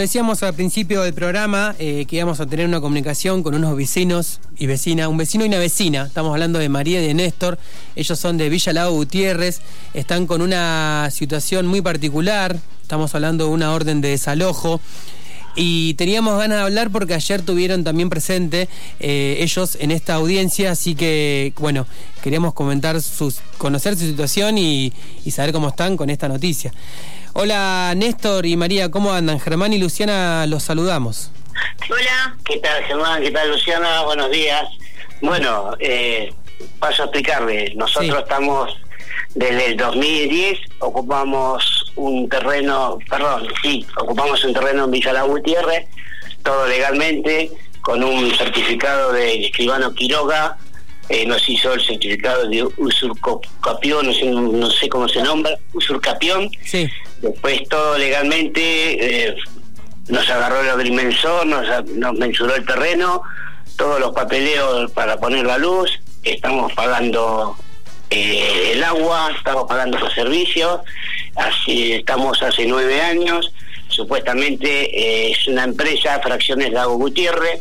Decíamos al principio del programa eh, que íbamos a tener una comunicación con unos vecinos y vecinas, un vecino y una vecina. Estamos hablando de María y de Néstor. Ellos son de Villa Lago Gutiérrez. Están con una situación muy particular. Estamos hablando de una orden de desalojo. Y teníamos ganas de hablar porque ayer tuvieron también presente eh, ellos en esta audiencia, así que bueno, queríamos comentar sus, conocer su situación y saber cómo están con esta noticia. Hola Néstor y María, ¿cómo andan? Germán y Luciana los saludamos. Hola. ¿Qué tal Germán? ¿Qué tal Luciana? Buenos días. Bueno, eh, paso a explicarle. Nosotros estamos desde el 2010, ocupamos un terreno, perdón, sí, ocupamos un terreno en Villa La Gutiérrez, todo legalmente, con un certificado de escribano Quiroga, eh, nos hizo el certificado de usurcapión, no sé, no sé cómo se nombra, usurcapión. Sí. Después todo legalmente eh, nos agarró el agrimensor, nos, nos mensuró el terreno, todos los papeleos para poner la luz, estamos pagando eh, el agua, estamos pagando los servicios, así estamos hace nueve años, supuestamente es una empresa, Fracciones Lago Gutiérrez,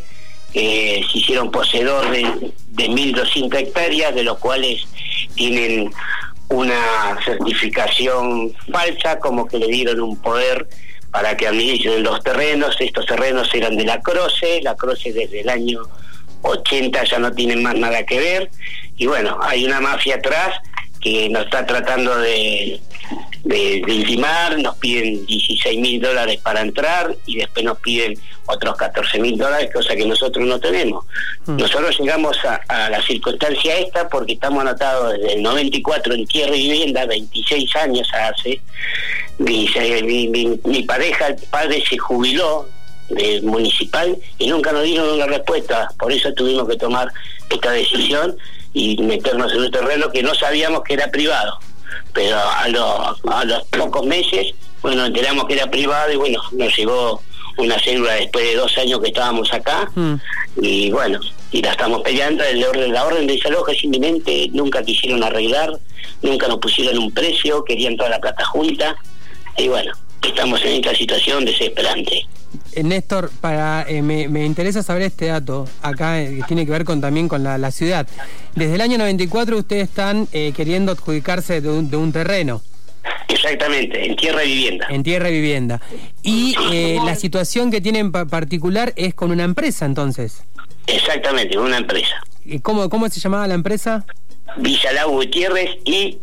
que se hicieron poseedor de, de 1.200 hectáreas, de los cuales tienen una certificación falsa, como que le dieron un poder para que administren los terrenos. Estos terrenos eran de la Croce, la Croce desde el año 80 ya no tienen más nada que ver. Y bueno, hay una mafia atrás que nos está tratando de, de, intimar, nos piden 16 mil dólares para entrar y después nos piden otros 14 mil dólares, cosa que nosotros no tenemos. Mm. Nosotros llegamos a, la circunstancia esta porque estamos anotados desde el 94 en tierra y vivienda, 26 años hace. Mi, mi, mi pareja, el padre se jubiló del municipal y nunca nos dieron una respuesta, por eso tuvimos que tomar esta decisión y meternos en un terreno que no sabíamos que era privado. Pero a, a los pocos meses, bueno, enteramos que era privado y bueno, nos llegó una célula después de dos años que estábamos acá mm. y bueno, y la estamos peleando, el orden, la orden de desalojo es inminente, nunca quisieron arreglar, nunca nos pusieron un precio, querían toda la plata junta y bueno, estamos en esta situación desesperante. Eh, Néstor, para, eh, me, interesa saber este dato acá eh, que tiene que ver con también con la, ciudad. Desde el año 94 ustedes están queriendo adjudicarse de un, terreno. Exactamente, en tierra y vivienda. En tierra y vivienda. Y la situación que tienen particular es con una empresa entonces. Exactamente, una empresa. ¿Y cómo, cómo se llamaba la empresa? Villa Lago Gutiérrez y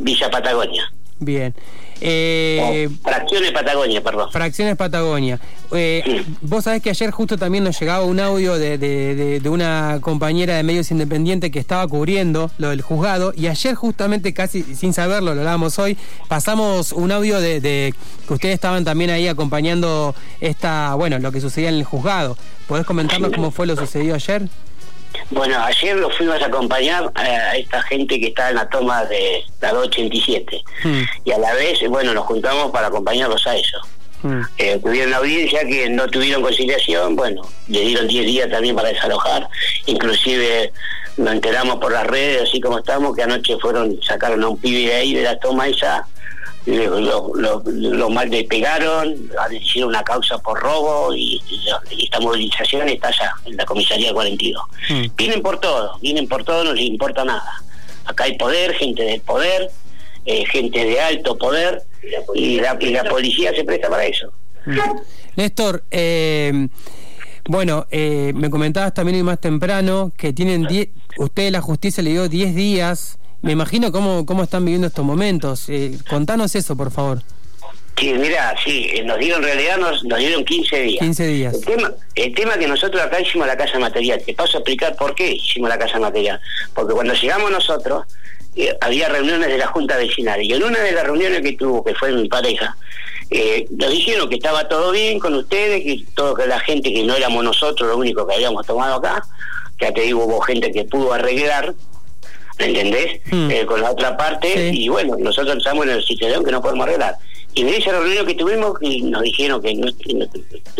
Villa Patagonia. Bien. Eh, Fracciones Patagonia, perdón. Fracciones Patagonia. Eh, Vos sabés que ayer justo también nos llegaba un audio de, de, una compañera de medios independientes que estaba cubriendo lo del juzgado y ayer justamente casi sin saberlo, lo hablábamos hoy, pasamos un audio de, que ustedes estaban también ahí acompañando esta, bueno, lo que sucedía en el juzgado. ¿Podés comentarnos cómo fue lo sucedido ayer? Bueno, ayer lo fuimos a acompañar a esta gente que está en la toma de la 287 hmm. y a la vez, bueno, nos juntamos para acompañarlos a eso. Hmm. Eh, tuvieron la audiencia que no tuvieron conciliación, bueno, le dieron 10 días también para desalojar, inclusive nos enteramos por las redes, así como estamos, que anoche fueron, sacaron a un pibe de ahí de la toma esa lo, lo, lo, mal le pegaron, hicieron una causa por robo y, esta movilización está allá, en la comisaría 42. Mm. Vienen por todo, vienen por todo, no les importa nada. Acá hay poder, gente del poder, eh, gente de alto poder y la, policía se presta para eso. Mm. Néstor, eh, bueno, eh, me comentabas también hoy más temprano que tienen usted la justicia le dio 10 días me imagino cómo, cómo están viviendo estos momentos. Eh, contanos eso, por favor. Sí, mira, sí, eh, nos dieron, en realidad nos, nos dieron 15 días. 15 días. El tema, el tema que nosotros acá hicimos la casa material, te paso a explicar por qué hicimos la casa material. Porque cuando llegamos nosotros, eh, había reuniones de la Junta Vecinal, y en una de las reuniones que tuvo, que fue mi pareja, nos dijeron que estaba todo bien con ustedes, que todo que la gente que no éramos nosotros, lo único que habíamos tomado acá, que ya te digo, hubo gente que pudo arreglar, ¿me entendés? Hmm. Eh, con la otra parte, y bueno, nosotros estamos en el situación que no podemos arreglar. Y en esa reunión que tuvimos, y nos dijeron que no,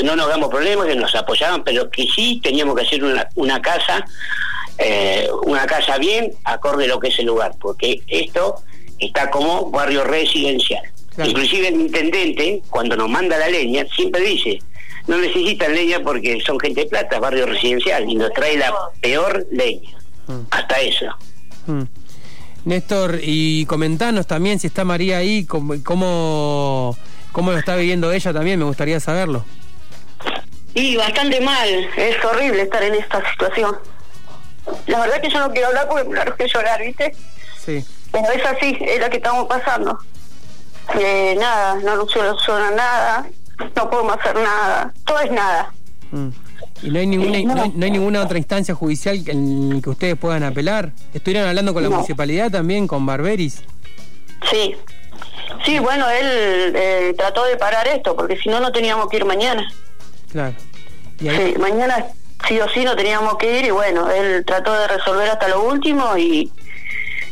no, nos damos problemas, que nos apoyaban, pero que sí teníamos que hacer una, una casa, eh, una casa bien, acorde a lo que es el lugar, porque esto está como barrio residencial. Inclusive el intendente, cuando nos manda la leña, siempre dice, no necesitan leña porque son gente de plata, barrio residencial, y nos trae la peor leña. Mm. Hasta eso. Mm. Néstor, y comentanos también si está María ahí, cómo, cómo lo está viviendo ella también, me gustaría saberlo. Y bastante mal, es horrible estar en esta situación. La verdad que yo no quiero hablar porque me largo que llorar, ¿viste? Sí. Pero es así, es lo que estamos pasando. Eh, nada, no soluciona nada, no podemos hacer nada, todo es nada. Mm. ¿Y no hay, ninguna, no, hay ninguna otra instancia judicial en que ustedes puedan apelar? ¿Estuvieron hablando con la municipalidad también, con Barberis? Sí, sí, bueno, él eh, trató de parar esto, porque si no, no teníamos que ir mañana. Claro. Sí, mañana sí o sí no teníamos que ir y bueno, él trató de resolver hasta lo último y,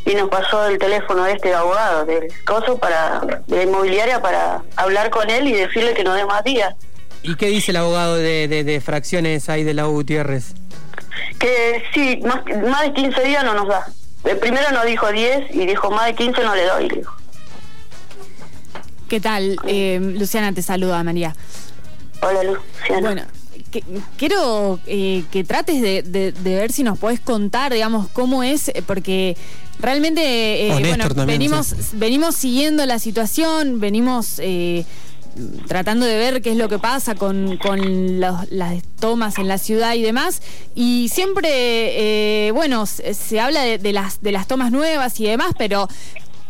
y nos pasó el teléfono de este abogado del coso para de la inmobiliaria para hablar con él y decirle que no dé más días. ¿Y qué dice el abogado de, de, fracciones ahí de la U Gutiérrez? Que sí, más, más de 15 días no nos da. El primero nos dijo 10 y dijo más de 15 no le doy. Dijo. ¿Qué tal? Eh, Luciana te saluda, María. Hola, Luciana. Bueno, quiero eh, que trates de, ver si nos podés contar, digamos, cómo es, eh, porque realmente, bueno, venimos, venimos siguiendo la situación, venimos tratando de ver qué es lo que pasa con, las tomas en la ciudad y demás. Y siempre, bueno, se, habla de, las, de las tomas nuevas y demás, pero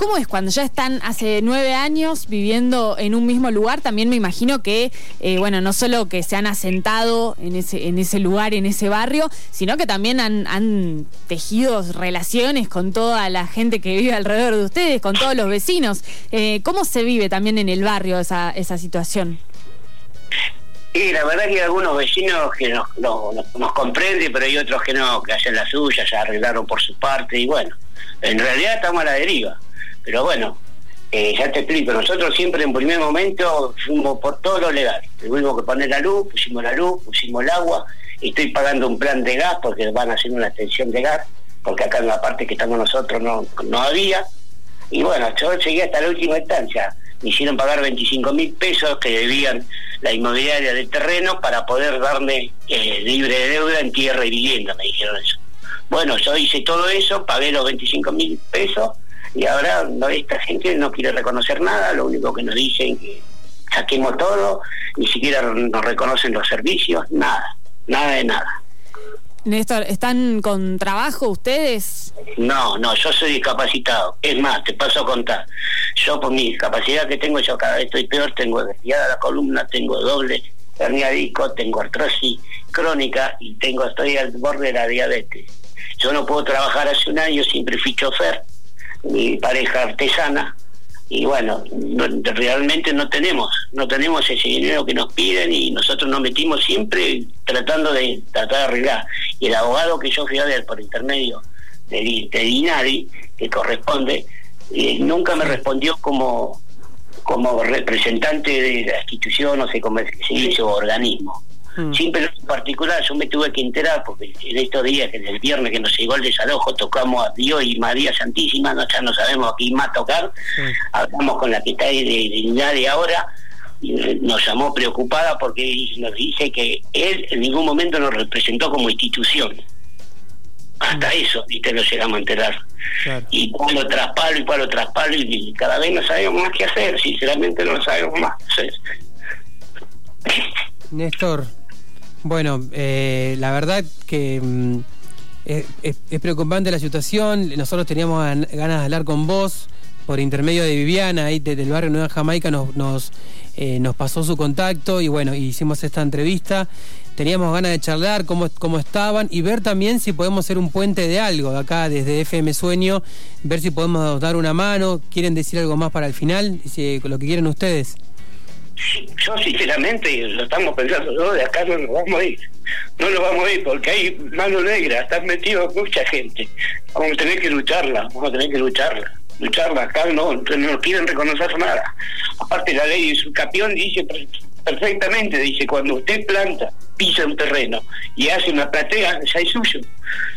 ¿Cómo es cuando ya están hace nueve años viviendo en un mismo lugar? También me imagino que, eh, bueno, no solo que se han asentado en ese, en ese lugar, en ese barrio, sino que también han, tejido relaciones con toda la gente que vive alrededor de ustedes, con todos los vecinos. Eh, ¿Cómo se vive también en el barrio esa, esa situación? Y la verdad que hay algunos vecinos que nos, comprenden, pero hay otros que no, que hacen la suya, ya arreglaron por su parte, y bueno, en realidad estamos a la deriva. Pero bueno, eh, ya te explico, nosotros siempre en primer momento fuimos por todo lo legal. Tuvimos que poner la luz, pusimos la luz, pusimos el agua, estoy pagando un plan de gas porque van a hacer una extensión de gas, porque acá en la parte que estamos nosotros no, no había. Y bueno, yo llegué hasta la última instancia. Me hicieron pagar 25 mil pesos que debían la inmobiliaria del terreno para poder darme eh, libre de deuda en tierra y vivienda, me dijeron eso. Bueno, yo hice todo eso, pagué los 25 mil pesos y ahora no, esta gente no quiere reconocer nada, lo único que nos dicen que saquemos todo, ni siquiera nos reconocen los servicios, nada, nada de nada. Néstor, ¿están con trabajo ustedes? No, no, yo soy discapacitado. Es más, te paso a contar. Yo por mi discapacidad que tengo, yo cada vez estoy peor, tengo desviada la columna, tengo doble hernia disco, tengo artrosis crónica y tengo estoy al borde de la diabetes. Yo no puedo trabajar hace un año, siempre fui chofer mi pareja artesana y bueno, realmente no tenemos, no tenemos ese dinero que nos piden y nosotros nos metimos siempre tratando de tratar de arreglar. Y el abogado que yo fui a ver por intermedio de, de Dinari, que corresponde, eh, nunca me respondió como como representante de la institución, no sé cómo se dice, organismo. Mm. Siempre en particular yo me tuve que enterar porque en estos días, que en el viernes que nos llegó el desalojo, tocamos a Dios y María Santísima, no, ya no sabemos a quién más tocar, hablamos con la que está ahí de, de ahora, y nos llamó preocupada porque nos dice que él en ningún momento nos representó como institución. Hasta mm. eso, y te lo llegamos a enterar. Y palo tras palo y palo tras palo, y cada vez no sabemos más qué hacer, sinceramente no sabemos más. Néstor, bueno, eh, la verdad que mm, es, preocupante la situación. Nosotros teníamos ganas de hablar con vos por intermedio de Viviana, ahí desde el barrio Nueva Jamaica, nos, nos, eh, nos pasó su contacto y bueno, hicimos esta entrevista. Teníamos ganas de charlar cómo, cómo estaban y ver también si podemos ser un puente de algo acá desde FM Sueño, ver si podemos dar una mano. ¿Quieren decir algo más para el final? Lo que quieren ustedes yo sinceramente lo estamos pensando, no, de acá no nos vamos a ir, no nos vamos a ir porque hay mano negra, están metidos mucha gente, vamos a tener que lucharla, vamos a tener que lucharla, lucharla, acá no, no quieren reconocer nada, aparte la ley de su capión dice perfectamente, dice cuando usted planta, pisa un terreno y hace una platea, ya es suyo,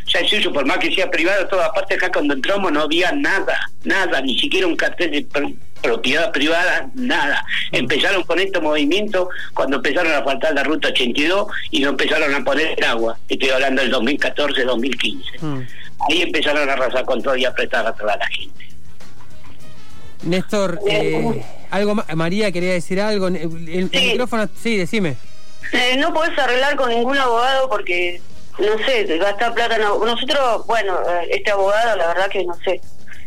ya es suyo, por más que sea privado, toda parte acá cuando entramos no había nada, nada, ni siquiera un cartel de propiedad privada, nada. Empezaron con este movimiento cuando empezaron a faltar la ruta 82 y no empezaron a poner agua. Estoy hablando del 2014-2015. Mm. Ahí empezaron a arrasar con todo y a apretar a toda la gente. Néstor, eh, algo María quería decir algo. El, micrófono, sí, decime. Eh, no podés arreglar con ningún abogado porque, no sé, gastar plata. No. Nosotros, bueno, eh, este abogado, la verdad que no sé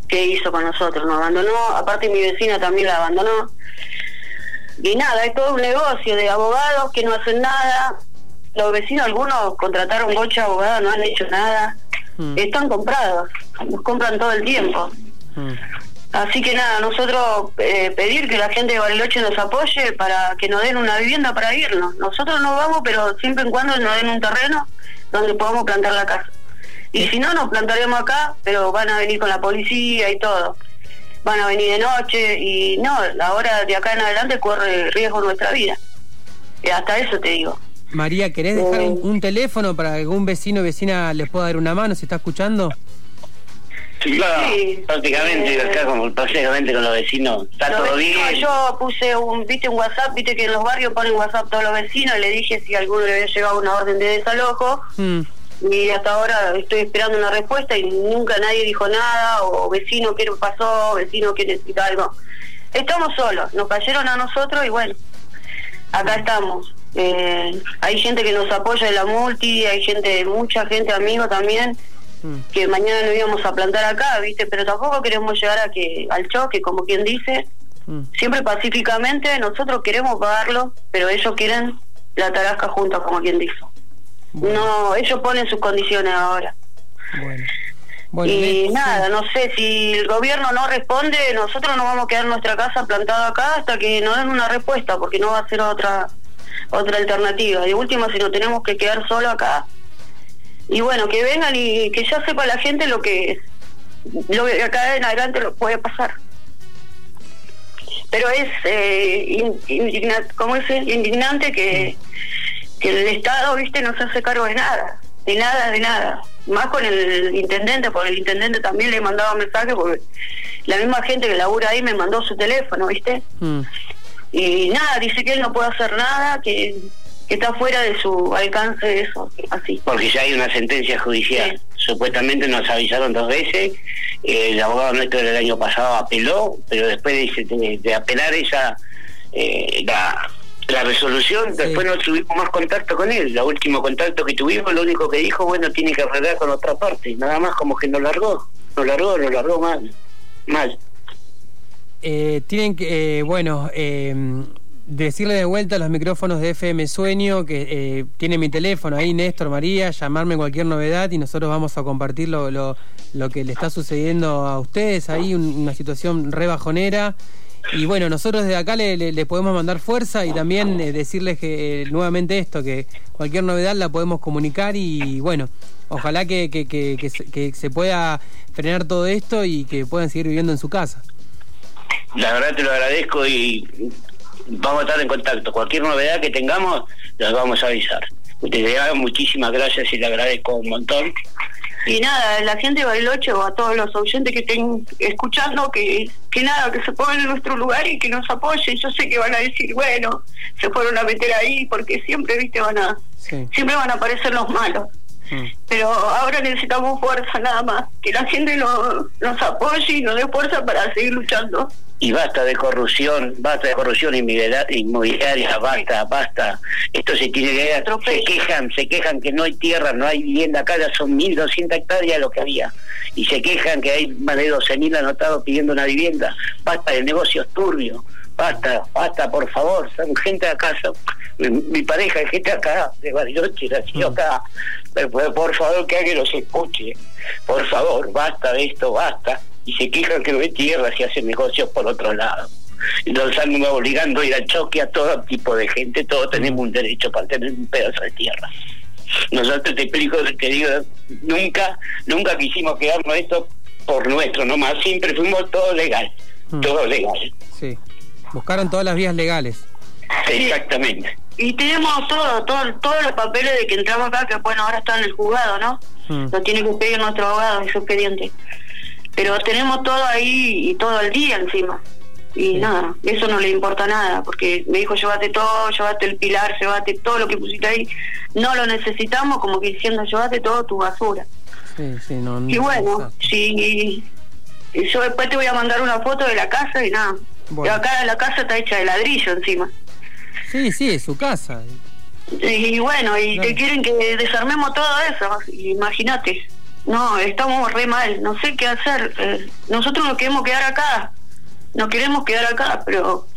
qué hizo con nosotros, nos abandonó. Aparte, mi vecina también la abandonó. Y nada, es todo un negocio de abogados que no hacen nada. Los vecinos, algunos contrataron bocha abogados, no han hecho nada. Mm. Están comprados, nos compran todo el tiempo. Mm. Así que nada, nosotros eh, pedir que la gente de Bariloche nos apoye para que nos den una vivienda para irnos. Nosotros no vamos, pero siempre en cuando nos den un terreno donde podamos plantar la casa. Y si no, nos plantaremos acá, pero van a venir con la policía y todo. Van a venir de noche y no, ahora de acá en adelante corre riesgo nuestra vida. Y hasta eso te digo. María, ¿querés dejar un, un teléfono para que algún vecino o vecina les pueda dar una mano si está escuchando? Sí, claro, prácticamente, eh, acá como prácticamente con los vecinos, está todo bien. Yo puse un, viste un WhatsApp, viste que en los barrios ponen WhatsApp todos los vecinos, y le dije si alguno le había llegado una orden de desalojo. Hmm. Y hasta ahora estoy esperando una respuesta y nunca nadie dijo nada, o vecino, ¿qué pasó? Vecino, ¿qué necesita algo? Estamos solos, nos cayeron a nosotros y bueno, acá estamos. Eh, hay gente que nos apoya de la multi, hay gente, mucha gente, amigo también Mm. que mañana lo íbamos a plantar acá, ¿viste? Pero tampoco queremos llegar a que al choque, como quien dice. Mm. Siempre pacíficamente, nosotros queremos pagarlo, pero ellos quieren la tarasca juntos, como quien No, ellos ponen sus condiciones ahora. y nada, no sé, si el gobierno no responde, nosotros nos vamos a quedar en nuestra casa plantada acá hasta que nos den una respuesta, porque no va a ser otra otra alternativa. De último, si no tenemos que quedar solo acá, y bueno, que vengan y que ya sepa la gente lo que lo que acá en adelante lo puede pasar. Pero es eh, como es indignante que, que el Estado, viste, no se hace cargo de nada, de nada, de nada. Más con el intendente, porque el intendente también le mandaba mensajes, porque la misma gente que labura ahí me mandó su teléfono, viste. Mm. Y nada, dice que él no puede hacer nada, que está fuera de su alcance eso, así. Porque ya hay una sentencia judicial. Supuestamente nos avisaron dos veces, el abogado nuestro del año pasado apeló, pero después de, de apelar esa eh, la, la resolución, después no tuvimos más contacto con él. El último contacto que tuvimos, lo único que dijo, bueno, tiene que arreglar con otra parte. Nada más como que nos largó, nos largó, nos largó mal. mal. Eh, tienen que, eh, bueno, eh, decirle de vuelta a los micrófonos de FM Sueño que eh, tiene mi teléfono ahí, Néstor María, llamarme cualquier novedad y nosotros vamos a compartir lo, lo, que le está sucediendo a ustedes ahí, una situación re bajonera. Y bueno, nosotros desde acá le, podemos mandar fuerza y también eh, decirles que eh, nuevamente esto, que cualquier novedad la podemos comunicar y bueno, ojalá que, que, que, que se pueda frenar todo esto y que puedan seguir viviendo en su casa. La verdad te lo agradezco y vamos a estar en contacto. Cualquier novedad que tengamos, las vamos a avisar. Desde ya, muchísimas gracias y le agradezco un montón. Y nada, la gente de Bariloche o a todos los oyentes que estén escuchando, que, que nada, que se pongan en nuestro lugar y que nos apoyen. Yo sé que van a decir, bueno, se fueron a meter ahí porque siempre, viste, van a, siempre van a aparecer los malos. Mm. Pero ahora necesitamos fuerza nada más, que la gente nos apoye y nos dé fuerza para seguir luchando y basta de corrupción, basta de corrupción inmobiliaria, basta, basta. Esto se tiene que se quejan, se quejan que no hay tierra, no hay vivienda acá, ya son 1.200 hectáreas lo que había. Y se quejan que hay más de 12.000 anotados pidiendo una vivienda. Basta de negocios turbios, basta, basta, por favor, son gente acá, mi, pareja es gente acá, de Bariloche, nació mm. acá. Por favor, que alguien los escuche. Por favor, basta de esto, basta y se quejan que no hay tierra y hacen negocios por otro lado. Y nos están obligando a ir al choque a todo tipo de gente, todos tenemos un derecho para tener un pedazo de tierra. Nosotros te explico, te digo, nunca, nunca quisimos quedarnos esto por nuestro nomás, siempre fuimos todo legal, hmm. todo legal. Sí, buscaron todas las vías legales. Exactamente. Y tenemos todo, todo, todos los papeles de que entramos acá, que bueno, ahora está en el juzgado, ¿no? Hmm. Lo tiene que pedir nuestro abogado en su expediente pero tenemos todo ahí y todo el día encima. Y nada, eso no le importa nada, porque me dijo, llévate todo, llévate el pilar, llévate todo lo que pusiste ahí. No lo necesitamos, como que diciendo, llévate todo tu basura. Sí, sí, no, y bueno, sí, yo después te voy a mandar una foto de la casa y nada. Y acá la casa está hecha de ladrillo encima. Sí, sí, es su casa. Y, bueno, y te quieren que desarmemos todo eso, imagínate. No, estamos re mal, no sé qué hacer. Eh, nosotros nos queremos quedar acá, nos queremos quedar acá, pero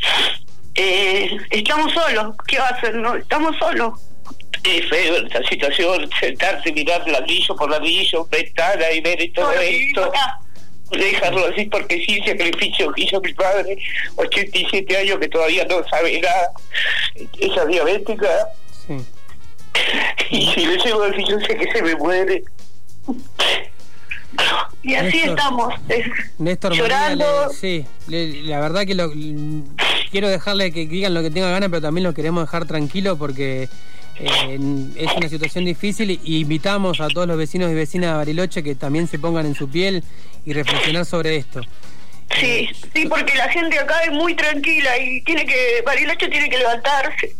eh, estamos solos. ¿Qué va a hacer? No, estamos solos. Es feo esta situación, sentarse, mirar ladrillo por ladrillo, ventana y ver todo esto. Dejarlo así porque sí, sacrificio que hizo mi padre, 87 años que todavía no sabe nada. Esa diabética. Sí. Y si le llevo al yo sé que se me muere. Y así estamos, Néstor llorando. sí, la verdad que lo, quiero dejarle que digan lo que tenga ganas, pero también lo queremos dejar tranquilo porque eh, es una situación difícil y invitamos a todos los vecinos y vecinas de Bariloche que también se pongan en su piel y reflexionar sobre esto. Sí, sí, porque la gente acá es muy tranquila y tiene que, Bariloche tiene que levantarse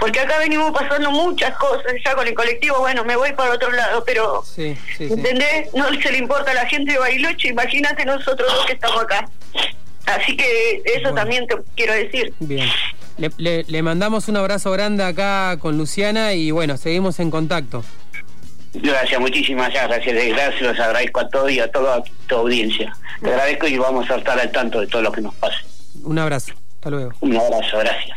porque acá venimos pasando muchas cosas, ya con el colectivo, bueno, me voy para otro lado, pero, sí, ¿entendés? No se le importa a la gente de Bariloche, imagínate nosotros dos que estamos acá. Así que eso también te quiero decir. Bien. Le, le, mandamos un abrazo grande acá con Luciana y bueno, seguimos en contacto. Gracias, muchísimas gracias. Gracias, los agradezco a todos y a toda tu audiencia. Te agradezco y vamos a estar al tanto de todo lo que nos pase. Un abrazo, hasta luego. Un abrazo, gracias.